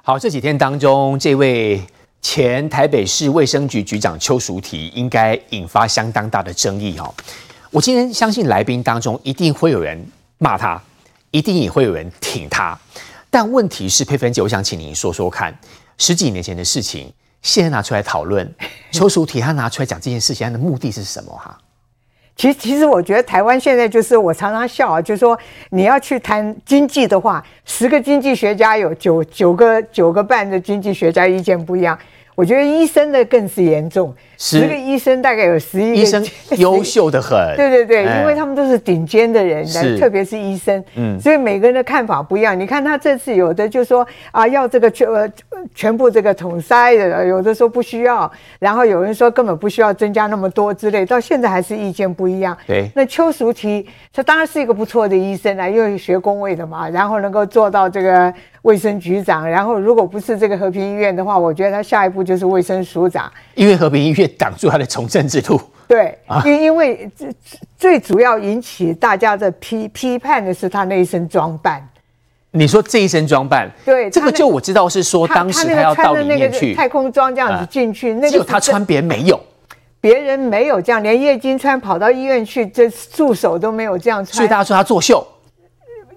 A: 好，这几天当中，这位前台北市卫生局局长邱淑媞应该引发相当大的争议哦。我今天相信来宾当中一定会有人骂他，一定也会有人挺他。但问题是，佩芬姐，我想请您说说看，十几年前的事情，现在拿出来讨论，邱淑媞她拿出来讲这件事情，她的目的是什么？哈，
R: 其实其实我觉得台湾现在就是我常常笑啊，就是说你要去谈经济的话，十个经济学家有九九个九个半的经济学家意见不一样。我觉得医生的更是严重，十个医生大概有十一个
A: 医生优秀的很，
R: 对对对，因为他们都是顶尖的人，特别是医生，嗯，所以每个人的看法不一样。你看他这次有的就说啊，要这个全呃全部这个统筛的，有的说不需要，然后有人说根本不需要增加那么多之类，到现在还是意见不一样。
A: 对，
R: 那邱淑媞他当然是一个不错的医生啊，因为学工位的嘛，然后能够做到这个。卫生局长，然后如果不是这个和平医院的话，我觉得他下一步就是卫生署长。
A: 因为和平医院挡住他的从政之路。
R: 对，因因为最最主要引起大家的批批判的是他那一身装扮。
A: 你说这一身装扮？
R: 对，
A: 这个就我知道是说当时他要到里面去
R: 太空装这样子进去，那个
A: 只有他穿，别人没有，
R: 别人没有这样，连叶金川跑到医院去，这助手都没有这样穿，
A: 所以大家说他作秀。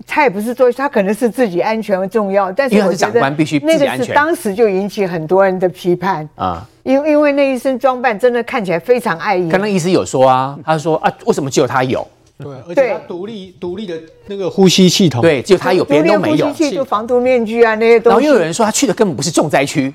R: 他也不是说他可能是自己安全重要，但是我觉得那个是当时就引起很多人的批判啊，因因为那一身装扮真的看起来非常碍眼。
A: 刚刚医师有说啊，他说啊，为什么只有他有？
B: 对，而且他独立独立的那个呼吸系统，
A: 对，只有他有，别人都没有。
R: 呼吸器就防毒面具啊那些东西。
A: 然后又有人说他去的根本不是重灾区，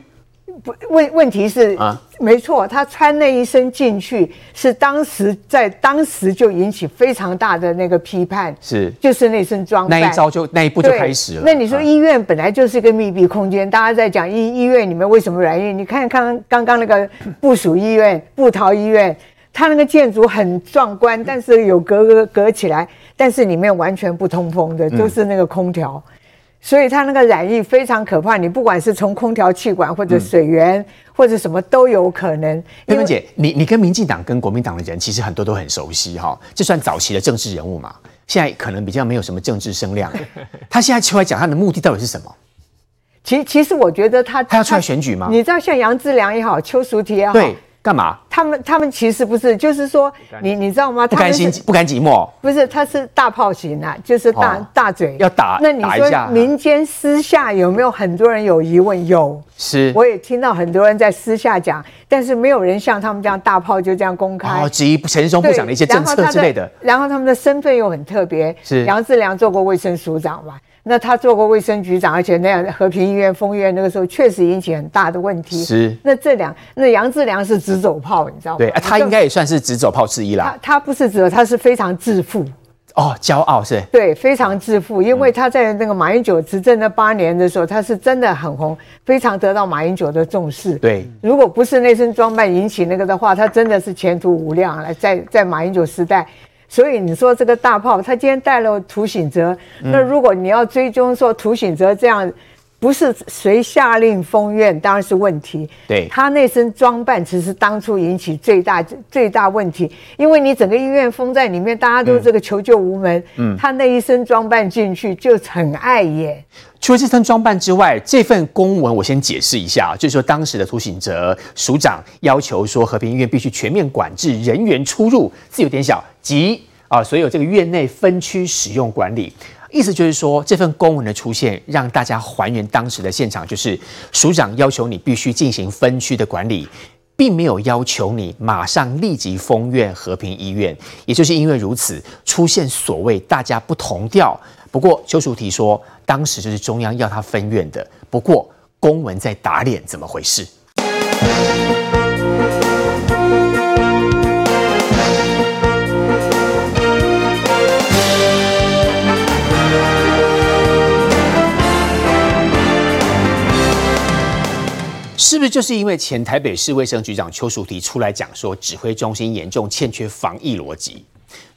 R: 不问问题是啊，没错，他穿那一身进去，是当时在当时就引起非常大的那个批判，
A: 是。
R: 就是那身装扮，
A: 那一招就那一步就开始了。
R: 那你说医院本来就是一个密闭空间，啊、大家在讲医医院里面为什么软硬？你看看刚刚那个部署医院、布桃医院，它那个建筑很壮观，但是有隔隔隔起来，但是里面完全不通风的，都是那个空调。嗯所以它那个染疫非常可怕，你不管是从空调气管或者水源、嗯、或者什么都有可能。
A: 佩芬姐，你你跟民进党跟国民党的人其实很多都很熟悉哈，这算早期的政治人物嘛？现在可能比较没有什么政治声量。他现在出来讲他的目的到底是什么？
R: 其其实我觉得他
A: 他要出来选举吗？
R: 你知道像杨志良也好，邱淑媞也好。
A: 对。干嘛？
R: 他们他们其实不是，就是说你你知道吗？
A: 不甘心，不甘寂寞。
R: 不是，他是大炮型啊，就是大、哦、大嘴
A: 要打。
R: 那你说民间私下有没有很多人有疑问？有，
A: 是。
R: 我也听到很多人在私下讲，但是没有人像他们这样大炮就这样公开。
A: 哦，质疑陈时中部长的一些政策之类的。
R: 然后他们的身份又很特别，
A: 是
R: 杨志良做过卫生署长吧？那他做过卫生局长，而且那样和平医院、丰院那个时候确实引起很大的问题。
A: 是。
R: 那这两，那杨志良是直走炮，你知道吗？
A: 对，他应该也算是直走炮之一啦。
R: 他他不是直走，他是非常自负。
A: 哦，骄傲是。
R: 对，非常自负，因为他在那个马英九执政那八年的时候，他是真的很红，非常得到马英九的重视。
A: 对。如
R: 果不是那身装扮引起那个的话，他真的是前途无量。了，在在马英九时代。所以你说这个大炮，他今天带了涂醒哲，那如果你要追踪说涂醒哲这样，不是谁下令封院，当然是问题。
A: 对，
R: 他那身装扮其实当初引起最大最大问题，因为你整个医院封在里面，大家都这个求救无门。嗯，他那一身装扮进去就很碍眼。
A: 除了这身装扮之外，这份公文我先解释一下，就是说当时的涂醒哲署长要求说，和平医院必须全面管制人员出入，字有点小，及啊所有这个院内分区使用管理。意思就是说，这份公文的出现，让大家还原当时的现场，就是署长要求你必须进行分区的管理，并没有要求你马上立即封院和平医院。也就是因为如此，出现所谓大家不同调。不过邱淑媞说，当时就是中央要他分院的。不过公文在打脸，怎么回事？是不是就是因为前台北市卫生局长邱淑媞出来讲说，指挥中心严重欠缺防疫逻辑，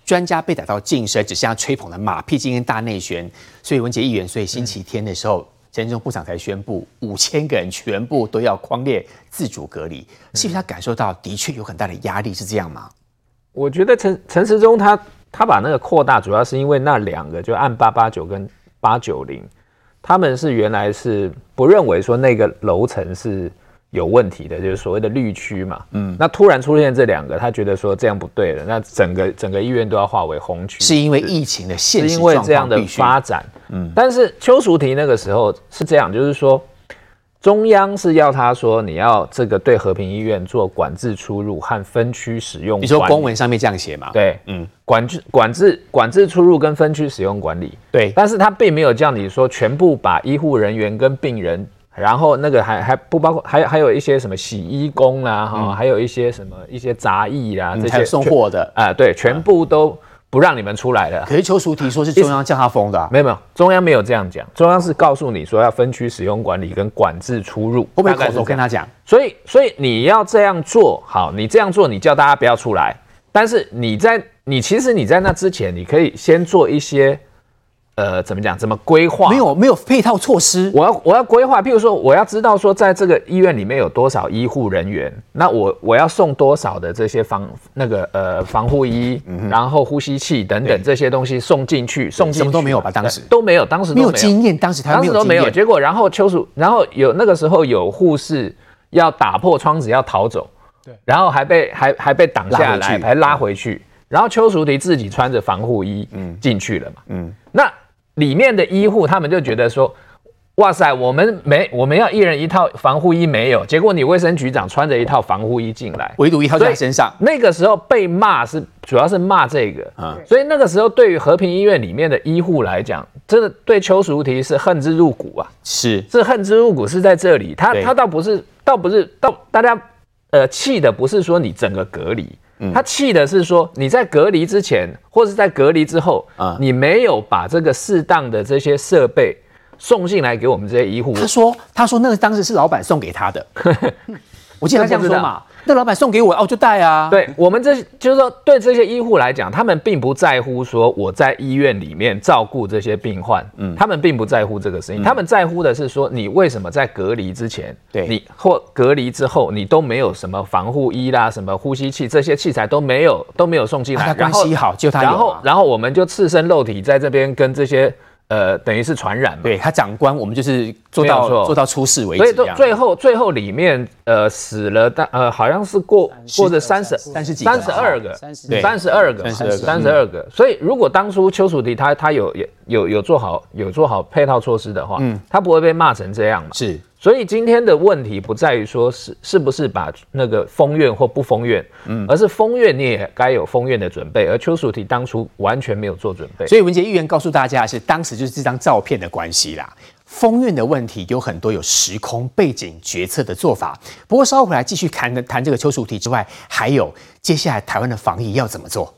A: 专家被打到噤声，只剩下吹捧的马屁精跟大内宣，所以文杰议员，所以星期天的时候，陈时中部长才宣布五千个人全部都要匡列自主隔离，是不是他感受到的确有很大的压力？是这样吗？
L: 我觉得陈陈时中他他把那个扩大，主要是因为那两个就按八八九跟八九零，他们是原来是不认为说那个楼层是。有问题的，就是所谓的绿区嘛，嗯，那突然出现这两个，他觉得说这样不对了，那整个整个医院都要划为红区，
A: 是因为疫情的现实，
L: 是因为这样的发展，嗯，但是邱淑婷那个时候是这样，就是说中央是要他说你要这个对和平医院做管制出入和分区使用，
A: 你说公文上面这样写嘛？
L: 对，嗯，管制管制管制出入跟分区使用管理，
A: 对，
L: 但是他并没有叫你说全部把医护人员跟病人。然后那个还还不包括，还还有一些什么洗衣工啦，哈、嗯，还有一些什么一些杂役啦，这些
A: 送货的。
L: 啊、呃，对，全部都不让你们出来的。
A: 可是邱淑媞说是中央叫他封的、啊，
L: 没有没有，中央没有这样讲，中央是告诉你说要分区使用管理跟管制出入。
A: 会不会口头跟他讲？
L: 所以所以你要这样做好，你这样做，你叫大家不要出来，但是你在你其实你在那之前，你可以先做一些。呃，怎么讲？怎么规划？
A: 没有没有配套措施。
L: 我要我要规划，譬如说，我要知道说，在这个医院里面有多少医护人员，那我我要送多少的这些防那个呃防护衣，嗯、然后呼吸器等等这些东西送进去，送进去
A: 什么都没有吧？当时
L: 都没有，当时
A: 没有经验，当时他
L: 当时都没有。结果然后邱淑，然后有那个时候有护士要打破窗子要逃走，对，然后还被还还被挡下来，还拉回去。嗯、然后邱淑媞自己穿着防护衣嗯。进去了嘛，嗯，那。里面的医护他们就觉得说，哇塞，我们没我们要一人一套防护衣没有，结果你卫生局长穿着一套防护衣进来，
A: 唯独一套在身上。
L: 那个时候被骂是主要是骂这个。啊，所以那个时候对于和平医院里面的医护来讲，真的对邱淑媞是恨之入骨啊，
A: 是。
L: 是恨之入骨是在这里，他他倒不是倒不是倒大家呃气的不是说你整个隔离。他气的是说，你在隔离之前，或是在隔离之后啊，你没有把这个适当的这些设备送进来给我们这些医护。
A: 他说，他说那个当时是老板送给他的，我记得他这样说嘛。那老板送给我哦，就带啊。
L: 对我们这就是说，对这些医护来讲，他们并不在乎说我在医院里面照顾这些病患，嗯，他们并不在乎这个事情，嗯、他们在乎的是说，你为什么在隔离之前，对你或隔离之后，你都没有什么防护衣啦、什么呼吸器这些器材都没有都没有送进来，
A: 关系好就他有、啊、
L: 然后然后我们就赤身露体在这边跟这些。呃，等于是传染嘛？
A: 对他长官，我们就是做到做到出事为止。
L: 所以最后最后里面呃死了但呃好像是过过着三十
A: 三十几
L: 三十二个三十二个三十二个。所以如果当初邱淑媞他他有有有有做好有做好配套措施的话，嗯，他不会被骂成这样嘛？
A: 是。
L: 所以今天的问题不在于说是是不是把那个封院或不封院，嗯，而是封院你也该有封院的准备，而邱淑媞当初完全没有做准备。
A: 所以文杰议员告诉大家是当时就是这张照片的关系啦。封院的问题有很多有时空背景决策的做法。不过稍后回来继续谈谈这个邱淑媞之外，还有接下来台湾的防疫要怎么做。